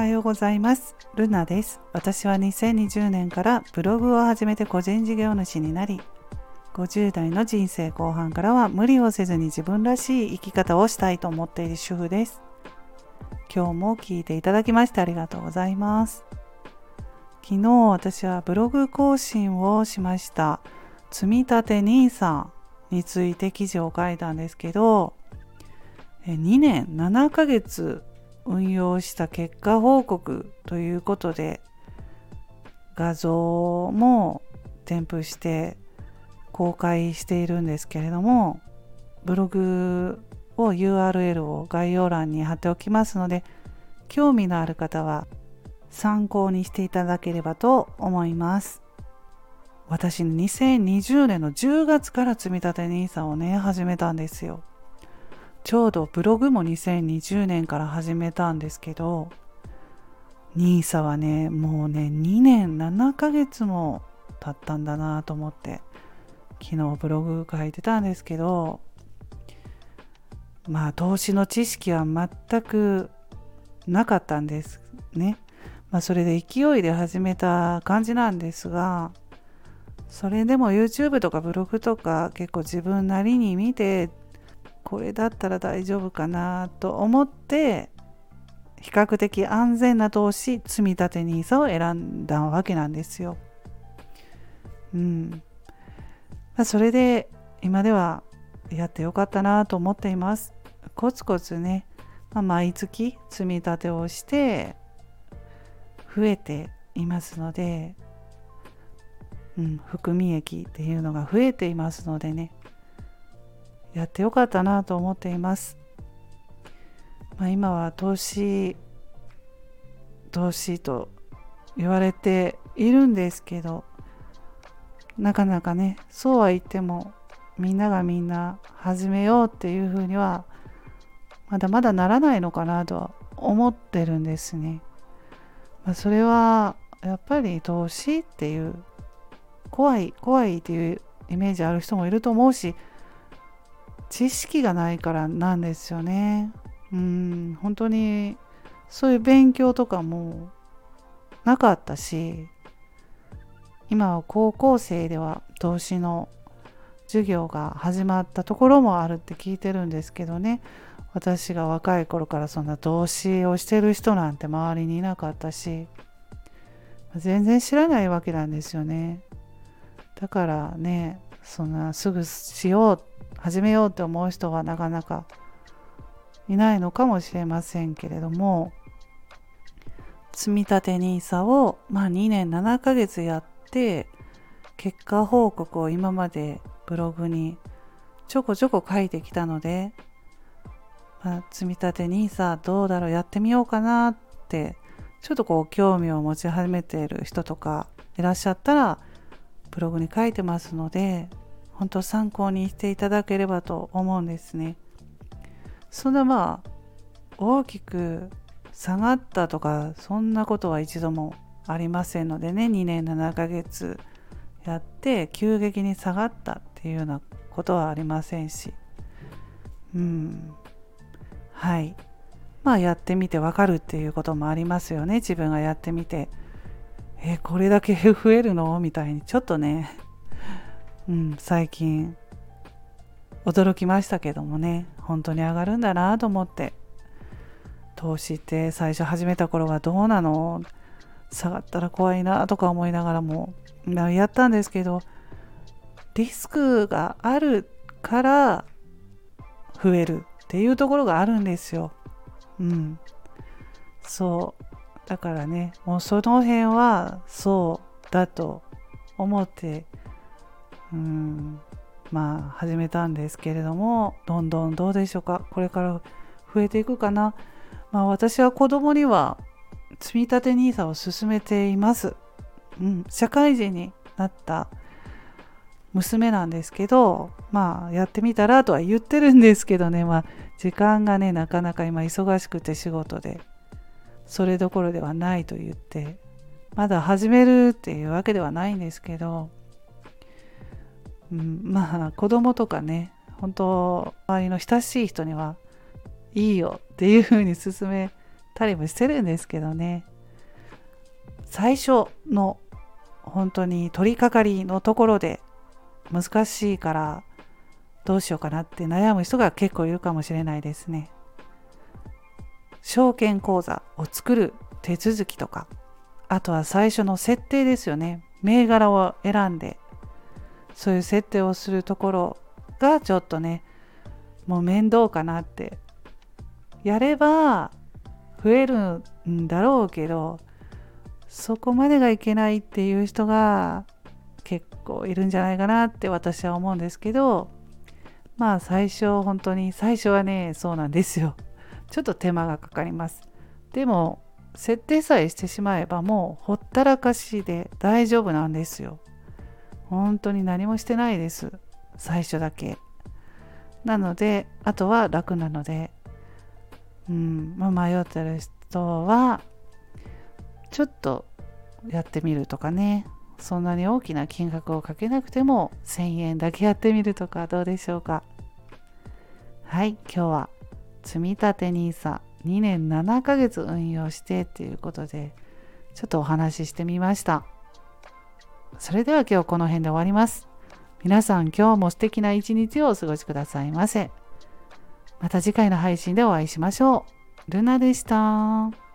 はようございます。ルナです。私は2020年からブログを始めて個人事業主になり50代の人生後半からは無理をせずに自分らしい生き方をしたいと思っている主婦です。今日も聞いていただきましてありがとうございます。昨日私はブログ更新をしました。積み立て NISA について記事を書いたんですけど2年7ヶ月運用した結果報告ということで画像も添付して公開しているんですけれどもブログを URL を概要欄に貼っておきますので興味のある方は参考にしていただければと思います。私2020年の10月から積立 NISA をね始めたんですよ。ちょうどブログも2020年から始めたんですけど NISA はねもうね2年7ヶ月も経ったんだなと思って昨日ブログ書いてたんですけどまあ投資の知識は全くなかったんですね。まあ、それで勢いで始めた感じなんですがそれでも YouTube とかブログとか結構自分なりに見てこれだったら大丈夫かなと思って比較的安全な投資積立 NISA を選んだわけなんですよ。うん。まあ、それで今ではやってよかったなと思っています。コツコツね、まあ、毎月積み立てをして増えていますので、うん、含み益っていうのが増えていますのでねやってよかったなと思っています。まあ、今は投資投資と言われているんですけどなかなかねそうは言ってもみんながみんな始めようっていうふうにはまだまだならないのかなとは思ってるんですね。まあ、それはやっぱり投資っていう怖い怖いっていうイメージある人もいると思うし知識がないからなんですよね。うん本当にそういう勉強とかもなかったし今は高校生では投資の授業が始まったところもあるって聞いてるんですけどね私が若い頃からそんな投資をしてる人なんて周りにいなかったし全然知らないわけなんですよねだからねそんなすぐしよう始めようって思う人はなかなかいないのかもしれませんけれども積立 NISA を、まあ、2年7ヶ月やって結果報告を今までブログにちょこちょこ書いてきたのでまあ、積み立て NISA どうだろうやってみようかなってちょっとこう興味を持ち始めている人とかいらっしゃったらブログに書いてますので本当参考にしていただければと思うんですね。そんなまあ大きく下がったとかそんなことは一度もありませんのでね。2年7ヶ月やって急激に下がったっていうようなことはありませんし。うん。はい。まあやってみてわかるっていうこともありますよね。自分がやってみてえこれだけ増えるの？みたいにちょっとね。うん最近驚きましたけどもね本当に上がるんだなと思って投資って最初始めた頃はどうなの？下がったら怖いなとか思いながらもやったんですけどリスクがあるから増えるっていうところがあるんですよ。うん。そう。だからね、もうその辺はそうだと思って、うん、まあ始めたんですけれども、どんどんどうでしょうか？これから増えていくかな？まあ私は子供には積み立て NISA を進めています。うん、社会人になった娘なんですけどまあやってみたらとは言ってるんですけどねまあ時間がねなかなか今忙しくて仕事でそれどころではないと言ってまだ始めるっていうわけではないんですけど、うん、まあ子供とかね本当周りの親しい人にはいいよっていうふうに勧めたりもしてるんですけどね最初の本当に取り掛かりのところで難しいからどうしようかなって悩む人が結構いるかもしれないですね。証券口座を作る手続きとかあとは最初の設定ですよね銘柄を選んでそういう設定をするところがちょっとねもう面倒かなって。やれば増えるんだろうけどそこまでがいけないっていう人が結構いるんじゃないかなって私は思うんですけどまあ最初本当に最初はねそうなんですよ。ちょっと手間がかかります。でも設定さえしてしまえばもうほったらかしで大丈夫なんですよ。本当に何もしてないです。最初だけ。なのであとは楽なので。うん。まあ、迷ってる人はちょっとやってみるとかね。そんなに大きな金額をかけなくても1000円だけやってみるとかどうでしょうか。はい。今日は積立 NISA 2年7ヶ月運用してっていうことでちょっとお話ししてみました。それでは今日この辺で終わります。皆さん今日も素敵な一日をお過ごしくださいませ。また次回の配信でお会いしましょう。ルナでした。